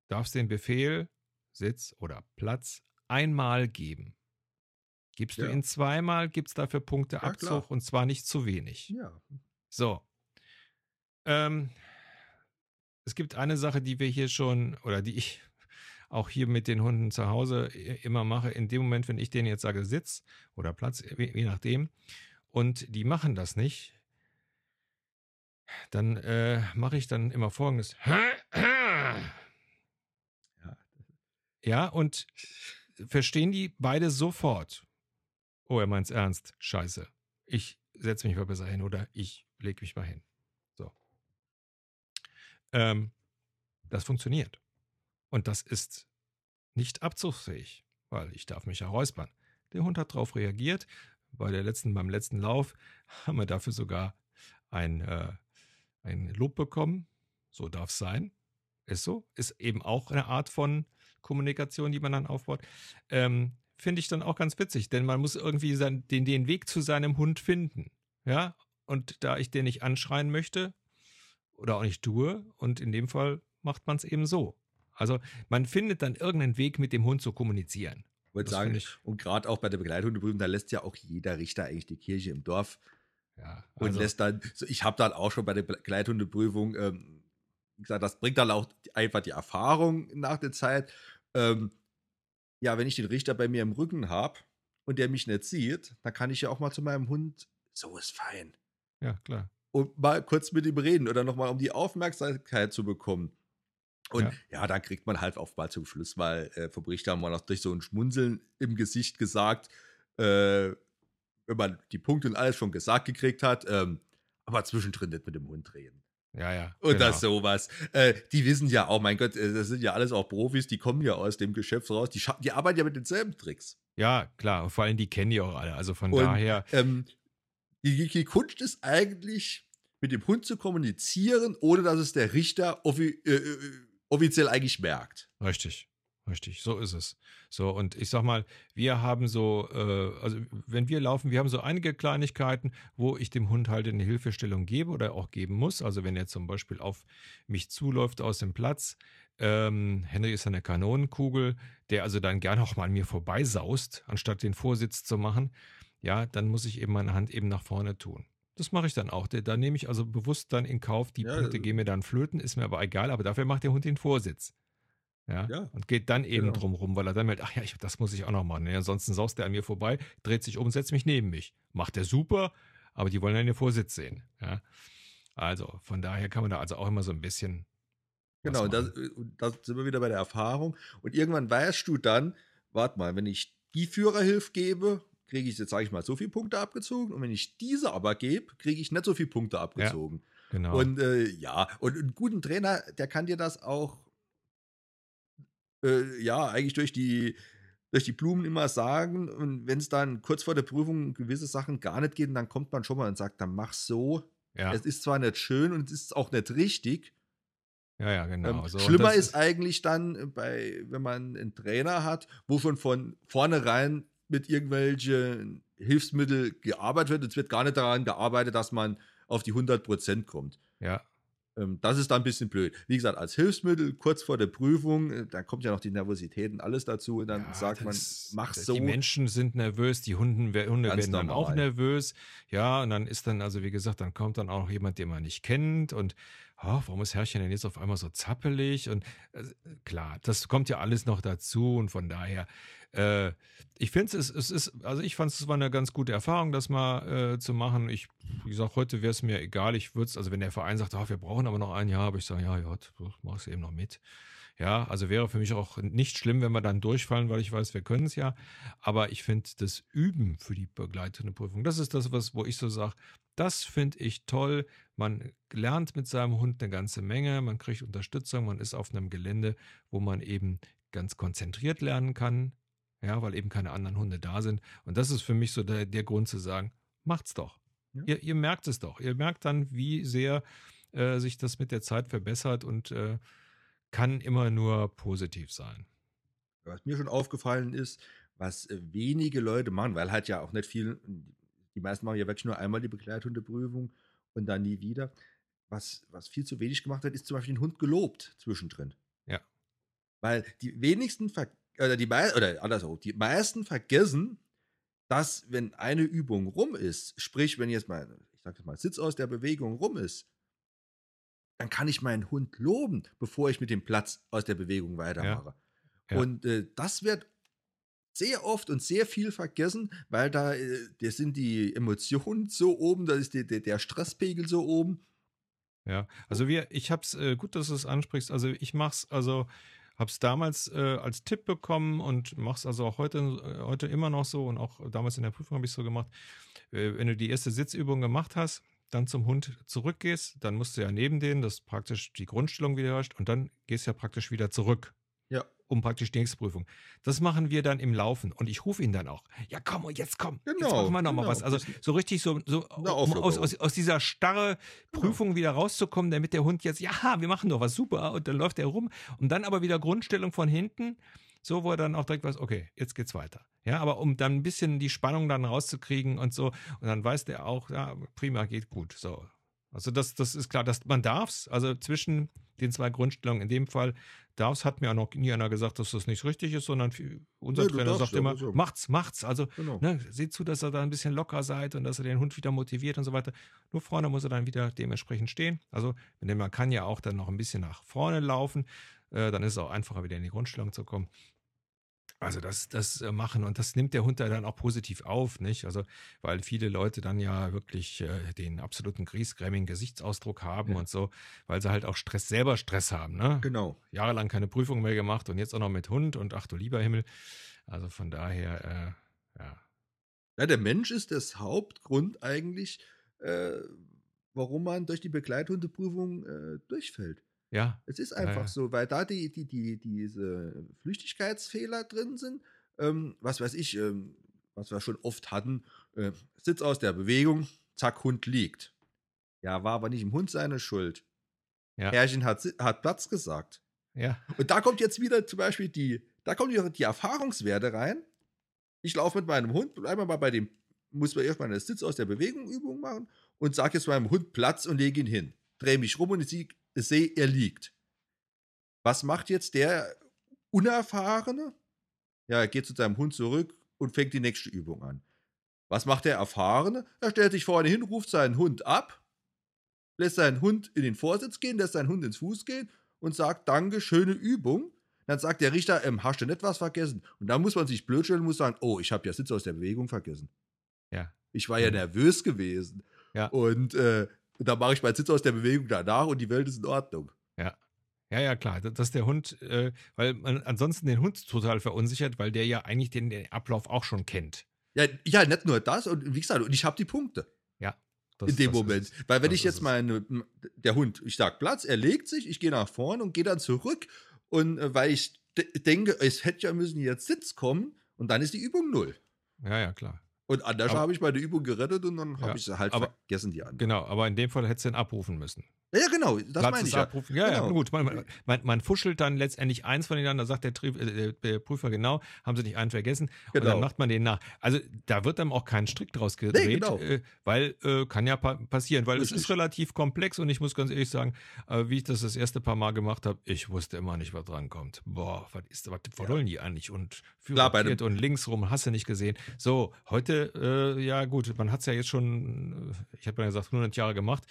darfst den Befehl, Sitz oder Platz einmal geben. Gibst du Ja. ihn zweimal, gibt es dafür Punkte klar. Abzug und zwar nicht zu wenig. ja. So. Ähm, es gibt eine Sache, die wir hier schon, oder die ich auch hier mit den Hunden zu Hause i- immer mache. In dem Moment, wenn ich denen jetzt sage Sitz oder Platz, je nachdem, und die machen das nicht, dann äh, mache ich dann immer folgendes. Ja. Ja, und verstehen die beide sofort. Oh, er meint's ernst. Scheiße. Ich setze mich mal besser hin oder ich lege mich mal hin. So. Ähm, das funktioniert. Und das ist nicht abzugsfähig, weil ich darf mich ja räuspern. Der Hund hat darauf reagiert. Bei der letzten, beim letzten Lauf haben wir dafür sogar ein, äh, ein Lob bekommen. So darf es sein. Ist so. Ist eben auch eine Art von Kommunikation, die man dann aufbaut. Ähm, Finde ich dann auch ganz witzig, denn man muss irgendwie sein, den, den Weg zu seinem Hund finden. Ja, und da ich den nicht anschreien möchte oder auch nicht tue, und in dem Fall macht man es eben so. Also man findet dann irgendeinen Weg, mit dem Hund zu kommunizieren. Ich wollte sagen, ich- und gerade auch bei der Begleithundeprüfung, da lässt ja auch jeder Richter eigentlich die Kirche im Dorf. Ja, also. Und lässt dann, ich habe dann auch schon bei der Begleithundeprüfung, ähm, gesagt, das bringt dann auch einfach die Erfahrung nach der Zeit. Ähm, ja, wenn ich den Richter bei mir im Rücken habe und der mich nicht sieht, dann kann ich ja auch mal zu meinem Hund, so ist fein. Ja, klar. Und mal kurz mit ihm reden oder nochmal, um die Aufmerksamkeit zu bekommen. Und ja. ja, dann kriegt man halt auch mal zum Schluss mal äh, vom Richter mal noch durch so ein Schmunzeln im Gesicht gesagt, äh, wenn man die Punkte und alles schon gesagt gekriegt hat, ähm, aber zwischendrin nicht mit dem Hund reden. Ja, ja. Und genau. das sowas. Äh, die wissen ja auch, mein Gott, äh, das sind ja alles auch Profis, die kommen ja aus dem Geschäft raus, die, die arbeiten ja mit denselben Tricks. Ja, klar. Und vor allem die kennen die auch alle. Also von und, daher. Ähm, die, die, Kunst ist eigentlich, mit dem Hund zu kommunizieren, ohne dass es der Richter offi äh, äh offiziell eigentlich merkt. Richtig. Richtig, so ist es. So, und ich sag mal, wir haben so, äh, also wenn wir laufen, wir haben so einige Kleinigkeiten, wo ich dem Hund halt eine Hilfestellung gebe oder auch geben muss. Also wenn er zum Beispiel auf mich zuläuft aus dem Platz, ähm, Henry ist eine Kanonenkugel, der also dann gerne auch mal an mir vorbeisaust, anstatt den Vorsitz zu machen, ja, dann muss ich eben meine Hand eben nach vorne tun. Das mache ich dann auch. Da, da nehme ich also bewusst dann in Kauf, die ja, Punkte gehen mir dann flöten, ist mir aber egal, aber dafür macht der Hund den Vorsitz. Ja, ja, Und geht dann eben genau. drum rum, weil er dann meldet, ach ja, ich, das muss ich auch noch machen. Nee, ansonsten saust er an mir vorbei, dreht sich um, setzt mich neben mich. Macht er super, aber die wollen ja den Vorsitz sehen. Ja. Also von daher kann man da also auch immer so ein bisschen. Genau, und da sind wir wieder bei der Erfahrung. Und irgendwann weißt du dann, warte mal, wenn ich die Führerhilfe gebe, kriege ich jetzt, sage ich mal, so viele Punkte abgezogen. Und wenn ich diese aber gebe, kriege ich nicht so viele Punkte abgezogen. Ja, genau. Und äh, ja, und einen guten Trainer, der kann dir das auch äh, ja, eigentlich durch die, durch die Blumen immer sagen. Und wenn es dann kurz vor der Prüfung gewisse Sachen gar nicht geht, dann kommt man schon mal und sagt, dann mach so. Ja. Es ist zwar nicht schön und es ist auch nicht richtig. Ja, ja, genau. Ähm, so, schlimmer ist, ist eigentlich dann, bei, wenn man einen Trainer hat, wo schon von vornherein mit irgendwelchen Hilfsmitteln gearbeitet wird. Es wird gar nicht daran gearbeitet, dass man auf die 100% kommt. Ja. Ähm, das ist da ein bisschen blöd. Wie gesagt, als Hilfsmittel kurz vor der Prüfung, äh, da kommt ja noch die Nervosität und alles dazu. Und dann ja, sagt man, mach so. Die Menschen sind nervös, die Hunden, Hunde werden dann auch nervös. Ja, und dann ist dann, also wie gesagt, dann kommt dann auch jemand, den man nicht kennt und oh, warum ist Herrchen denn jetzt auf einmal so zappelig? Und äh, klar, das kommt ja alles noch dazu und von daher äh, ich finde es, es ist, also ich fand es war eine ganz gute Erfahrung, das mal äh, zu machen. Ich, wie gesagt, heute wäre es mir egal. Ich würde es, also wenn der Verein sagt, oh, wir brauchen aber noch ein Jahr, aber ich sage, ja, ja, mach es eben noch mit. Ja, also wäre für mich auch nicht schlimm, wenn wir dann durchfallen, weil ich weiß, wir können es ja. Aber ich finde das Üben für die begleitende Prüfung, das ist das, was, wo ich so sage, das finde ich toll. Man lernt mit seinem Hund eine ganze Menge, man kriegt Unterstützung, man ist auf einem Gelände, wo man eben ganz konzentriert lernen kann, ja, weil eben keine anderen Hunde da sind. Und das ist für mich so der, der Grund zu sagen, macht's doch. Ja. Ihr, ihr, merkt es doch. Ihr merkt dann, wie sehr äh, sich das mit der Zeit verbessert und äh, kann immer nur positiv sein. Was mir schon aufgefallen ist, was äh, wenige Leute machen, weil halt ja auch nicht viel, die meisten machen ja wirklich nur einmal die Begleithundeprüfung und dann nie wieder. Was, was viel zu wenig gemacht hat, ist zum Beispiel den Hund gelobt zwischendrin. Ja. Weil die wenigsten ver oder die oder andersrum, die meisten vergessen, dass wenn eine Übung rum ist, sprich, wenn jetzt mal, ich sag jetzt mal, Sitz aus der Bewegung rum ist, dann kann ich meinen Hund loben, bevor ich mit dem Platz aus der Bewegung weitermache. Ja. Ja. Und äh, das wird sehr oft und sehr viel vergessen, weil da, äh, da sind die Emotionen so oben, da ist die, der, der Stresspegel so oben. Ja, also wir, ich hab's, äh, gut, dass du es ansprichst, also ich mach's, also habe es damals äh, als Tipp bekommen und mache es also auch heute, äh, heute immer noch so und auch damals in der Prüfung habe ich es so gemacht. Äh, wenn du die erste Sitzübung gemacht hast, dann zum Hund zurückgehst, dann musst du ja neben denen, dass praktisch die Grundstellung wieder herrscht und dann gehst du ja praktisch wieder zurück. Um praktisch die nächste Prüfung. Das machen wir dann im Laufen und ich rufe ihn dann auch. Ja, komm, jetzt komm. Genau, jetzt machen wir nochmal genau. was. Also so richtig so, so um aus, aus, aus, dieser starre genau. Prüfung genau. wieder rauszukommen, damit der Hund jetzt, ja, wir machen doch was super und dann läuft er rum und dann aber wieder Grundstellung von hinten, so wo er dann auch direkt weiß, okay, jetzt geht's weiter. Ja, aber um dann ein bisschen die Spannung dann rauszukriegen und so und dann weiß der auch, ja, prima, geht gut. So, Also das, das ist klar, dass man darf's. Also zwischen den zwei Grundstellungen in dem Fall darf's, hat mir auch noch nie einer gesagt, dass das nicht richtig ist, sondern unser Nee, Trainer darfst sagt ja, immer, also. macht's, macht's. Also Genau. ne, seht zu, dass ihr da ein bisschen locker seid und dass ihr den Hund wieder motiviert und so weiter. Nur vorne muss er dann wieder dementsprechend stehen. Also man kann ja auch dann noch ein bisschen nach vorne laufen. Äh, dann ist es auch einfacher, wieder in die Grundstellung zu kommen. Also das, das äh, machen und das nimmt der Hund ja dann auch positiv auf, nicht? Also, weil viele Leute dann ja wirklich äh, den absoluten griesgrämigen Gesichtsausdruck haben Ja. und so, weil sie halt auch Stress, selber Stress haben, ne? Genau. Jahrelang keine Prüfung mehr gemacht und jetzt auch noch mit Hund und ach du lieber Himmel. Also von daher, äh, ja. Ja, der Mensch ist das Hauptgrund eigentlich, äh, warum man durch die Begleithundeprüfung äh, durchfällt. Ja, Es ist Ja, einfach ja. so, weil da die, die, die, diese Flüchtigkeitsfehler drin sind. Ähm, was weiß ich, ähm, was wir schon oft hatten, äh, Sitz aus der Bewegung, zack, Hund liegt. Ja, war aber nicht im Hund seine Schuld. Ja. Herrchen hat, hat Platz gesagt. ja, Und da kommt jetzt wieder zum Beispiel die, da kommen die, die Erfahrungswerte rein. Ich laufe mit meinem Hund, bleiben wir mal bei dem, muss man erstmal eine Sitz aus der Bewegung Übung machen und sage jetzt meinem Hund Platz und lege ihn hin. Drehe mich rum und ich sehe, er liegt. Was macht jetzt der Unerfahrene? Ja, er geht zu seinem Hund zurück und fängt die nächste Übung an. Was macht der Erfahrene? Er stellt sich vorne hin, ruft seinen Hund ab, lässt seinen Hund in den Vorsitz gehen, lässt seinen Hund ins Fuß gehen und sagt, danke, schöne Übung. Dann sagt der Richter, ähm, hast du nicht was vergessen? Und dann muss man sich blöd stellen und muss sagen, oh, ich habe ja Sitz aus der Bewegung vergessen. ja. Ich war ja nervös gewesen. Ja. Und äh, da mache ich meinen Sitz aus der Bewegung danach und die Welt ist in Ordnung. Ja, ja, klar, da- dass der Hund, äh, weil man ansonsten den Hund total verunsichert, weil der ja eigentlich den, den Ablauf auch schon kennt. Ja, ja, nicht nur das, und wie gesagt, und ich habe die Punkte Das, in dem ist Moment. es. Weil wenn ich ist jetzt meine, der Hund, ich sag Platz, er legt sich, ich gehe nach vorne und gehe dann zurück. Und äh, weil ich de denke, es hätte ja müssen jetzt Sitz kommen und dann ist die Übung null. Ja, ja, klar. Und anders habe ich meine Übung gerettet und dann Ja, habe ich sie halt aber- vergessen, die andere. Genau, aber in dem Fall hättest du ihn abrufen müssen. Ja, ja, genau, das Platz meine ich ja. abrufen. Ja, ja, Genau. gut. Man, man, man, fuschelt dann letztendlich eins von denen an, da sagt der, Tri äh, der Prüfer genau, haben sie nicht einen vergessen. Und dann Genau. macht man den nach. Also da wird dann auch kein Strick draus gedreht, genau. äh, weil äh, kann ja pa passieren, weil es Richtig. ist relativ komplex und ich muss ganz ehrlich sagen, äh, wie ich das das erste paar Mal gemacht habe, ich wusste immer nicht, was dran kommt. Boah, was ist, was wollen die eigentlich? Und Führer und links rum, hast du nicht gesehen. So, heute, äh, ja gut, man hat es ja jetzt schon, äh, ich habe ja gesagt, 100 Jahre gemacht.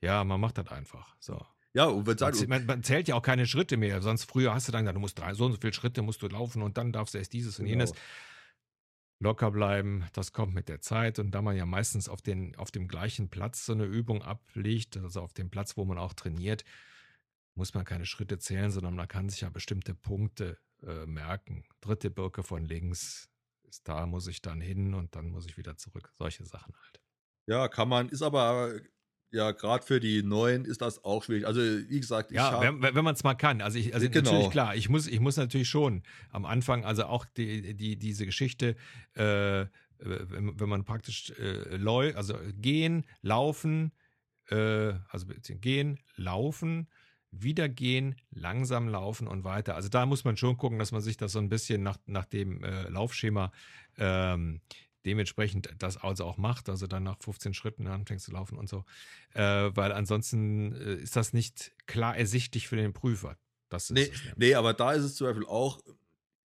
Ja, man macht das einfach. So. Ja, und Man, sagen, man, man zählt ja auch keine Schritte mehr. Sonst früher hast du dann gesagt, du musst drei, so und so viele Schritte musst du laufen und dann darfst du erst dieses und Genau. jenes. Locker bleiben, das kommt mit der Zeit. Und da man ja meistens auf, den, auf dem gleichen Platz so eine Übung ablegt, also auf dem Platz, wo man auch trainiert, muss man keine Schritte zählen, sondern man kann sich ja bestimmte Punkte äh, merken. Dritte Birke von links, ist da muss ich dann hin und dann muss ich wieder zurück. Solche Sachen halt. ja, kann man, ist aber, ja, gerade für die Neuen ist das auch schwierig. Also, wie gesagt, ich Ja, hab- wenn, wenn man es mal kann. Also, ich, also Genau. natürlich klar, ich muss, ich muss natürlich schon am Anfang, also auch die, die, diese Geschichte, äh, wenn, wenn man praktisch äh, läu also gehen, laufen, äh, also gehen, laufen, wieder gehen, langsam laufen und weiter. Also da muss man schon gucken, dass man sich das so ein bisschen nach, nach dem äh, Laufschema ähm, dementsprechend das also auch macht, also dann nach 15 Schritten anfängst zu laufen und so, äh, weil ansonsten äh, ist das nicht klar ersichtlich für den Prüfer. Das ist Nee, nee, aber da ist es zum Beispiel auch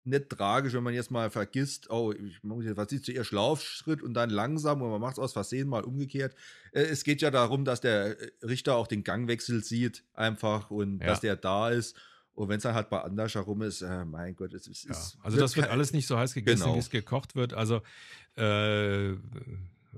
nicht tragisch, wenn man jetzt mal vergisst, oh, ich muss jetzt, was ist zuerst Laufschritt und dann langsam und man macht es aus Versehen mal umgekehrt. Äh, Es geht ja darum, dass der äh, Richter auch den Gangwechsel sieht, einfach und Ja. dass der da ist. Und wenn es dann halt mal anders herum ist, äh, mein Gott, es ist. Ja, also das wird alles nicht so heiß gegessen, Genau. wie es gekocht wird. Also, äh,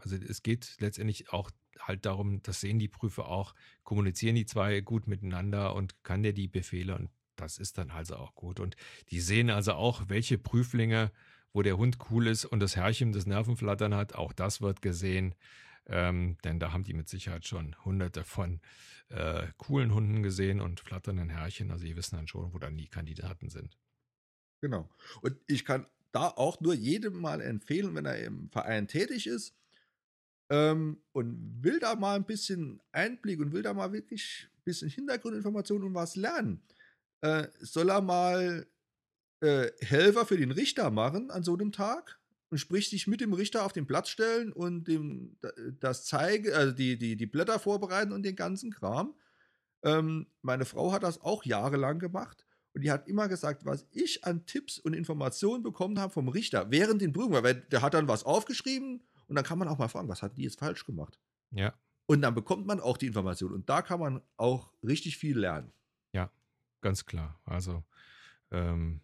also es geht letztendlich auch halt darum, das sehen die Prüfer auch, kommunizieren die zwei gut miteinander und kann der die Befehle und das ist dann also auch gut. Und die sehen also auch, welche Prüflinge, wo der Hund cool ist und das Herrchen das Nervenflattern hat, auch das wird gesehen. Ähm, denn da haben die mit Sicherheit schon hunderte von äh, coolen Hunden gesehen und flatternden Herrchen. Also die wissen dann schon, wo dann die Kandidaten sind. Genau. Und ich kann da auch nur jedem mal empfehlen, wenn er im Verein tätig ist ähm, und will da mal ein bisschen Einblick und will da mal wirklich ein bisschen Hintergrundinformationen und was lernen, äh, soll er mal äh, Helfer für den Richter machen an so einem Tag. Und sprich sich mit dem Richter auf den Platz stellen und dem das zeige, also die, die, die Blätter vorbereiten und den ganzen Kram. Ähm, meine Frau hat das auch jahrelang gemacht und die hat immer gesagt, was ich an Tipps und Informationen bekommen habe vom Richter während den Prüfungen, weil der hat dann was aufgeschrieben und dann kann man auch mal fragen, was hat die jetzt falsch gemacht? Ja. Und dann bekommt man auch die Information und da kann man auch richtig viel lernen. Ganz klar. Also ähm,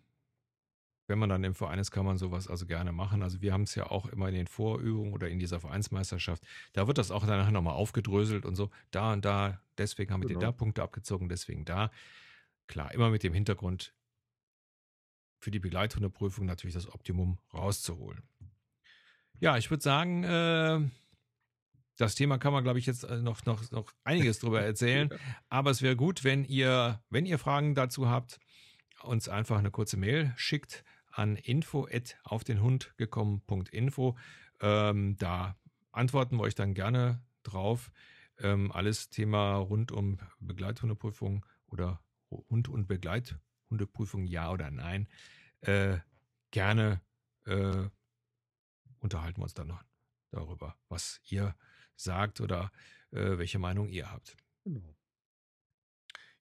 wenn man dann im Verein ist, kann man sowas also gerne machen. Also wir haben es ja auch immer in den Vorübungen oder in dieser Vereinsmeisterschaft. Da wird das auch danach nochmal aufgedröselt und so. Da und da, deswegen haben wir genau. dir da Punkte abgezogen, deswegen da. Klar, immer mit dem Hintergrund, für die Begleithundeprüfung natürlich das Optimum rauszuholen. Ja, ich würde sagen, äh, das Thema kann man, glaube ich, jetzt äh, noch, noch, noch einiges drüber (laughs) erzählen. Aber es wäre gut, wenn ihr, wenn ihr Fragen dazu habt, uns einfach eine kurze Mail schickt an info auf den Hund gekommen.info. Ähm, da antworten wir euch dann gerne drauf. Ähm, alles Thema rund um Begleithundeprüfung oder Hund- und Begleithundeprüfung, ja oder nein. Äh, gerne äh, unterhalten wir uns dann noch darüber, was ihr sagt oder äh, welche Meinung ihr habt. Genau.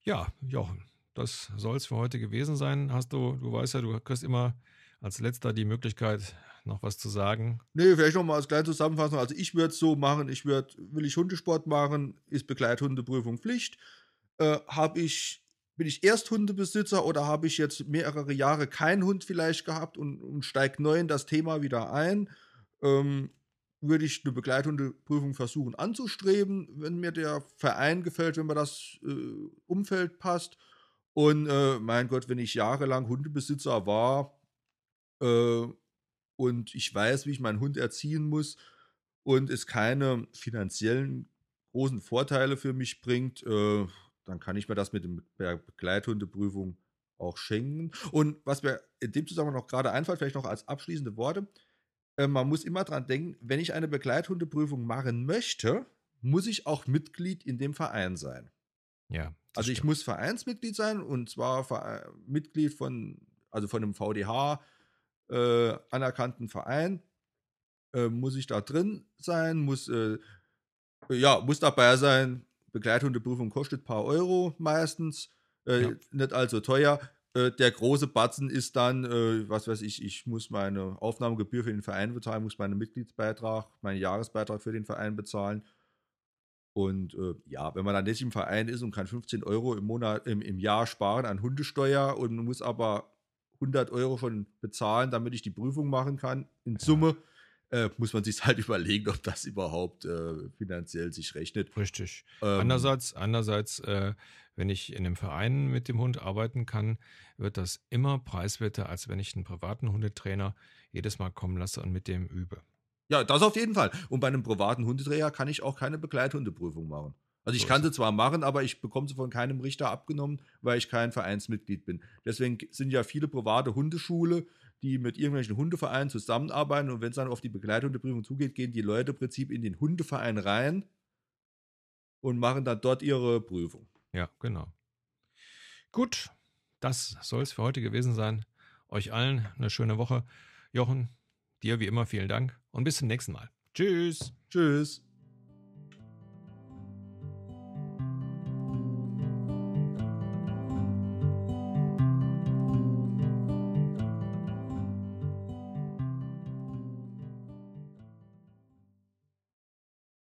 Ja, Jochen, das soll es für heute gewesen sein. Hast du, du weißt ja, du kriegst immer als letzter die Möglichkeit, noch was zu sagen. Nee, vielleicht noch mal als kleine Zusammenfassung. Also ich würde es so machen, ich würde, will ich Hundesport machen, ist Begleithundeprüfung Pflicht. Äh, habe ich, bin ich Ersthundebesitzer oder habe ich jetzt mehrere Jahre keinen Hund vielleicht gehabt und, und steige neu in das Thema wieder ein? Ähm, würde ich eine Begleithundeprüfung versuchen anzustreben, wenn mir der Verein gefällt, wenn mir das äh, Umfeld passt. Und äh, mein Gott, wenn ich jahrelang Hundebesitzer war äh, und ich weiß, wie ich meinen Hund erziehen muss und es keine finanziellen großen Vorteile für mich bringt, äh, dann kann ich mir das mit der Begleithundeprüfung auch schenken. Und was mir in dem Zusammenhang noch gerade einfällt, vielleicht noch als abschließende Worte, äh, man muss immer dran denken, wenn ich eine Begleithundeprüfung machen möchte, muss ich auch Mitglied in dem Verein sein. Ja. Also ich stimmt. muss Vereinsmitglied sein und zwar Mitglied von, also von einem VDH äh, anerkannten Verein. Äh, muss ich da drin sein, muss, äh, ja, muss dabei sein. Begleithundeprüfung kostet ein paar Euro meistens, äh, ja. nicht allzu teuer. Äh, der große Batzen ist dann, äh, was weiß ich, ich muss meine Aufnahmegebühr für den Verein bezahlen, muss meinen Mitgliedsbeitrag, meinen Jahresbeitrag für den Verein bezahlen. Und äh, ja, wenn man dann nicht im Verein ist und kann 15 Euro im Monat, im, im Jahr sparen an Hundesteuer und muss aber 100 Euro schon bezahlen, damit ich die Prüfung machen kann, in Summe, äh, muss man (laughs) sich halt überlegen, ob das überhaupt äh, finanziell sich rechnet. Richtig. Ähm, andererseits, andererseits äh, wenn ich in einem Verein mit dem Hund arbeiten kann, wird das immer preiswerter, als wenn ich einen privaten Hundetrainer jedes Mal kommen lasse und mit dem übe. Ja, das auf jeden Fall. Und bei einem privaten Hundeträger kann ich auch keine Begleithundeprüfung machen. Also ich kann sie zwar machen, aber ich bekomme sie von keinem Richter abgenommen, weil ich kein Vereinsmitglied bin. Deswegen sind ja viele private Hundeschule, die mit irgendwelchen Hundevereinen zusammenarbeiten und wenn es dann auf die Begleithundeprüfung zugeht, gehen die Leute im Prinzip in den Hundeverein rein und machen dann dort ihre Prüfung. Ja, genau. Gut, das soll es für heute gewesen sein. Euch allen eine schöne Woche. Jochen, Dir wie immer vielen Dank und bis zum nächsten Mal. Tschüss. Tschüss.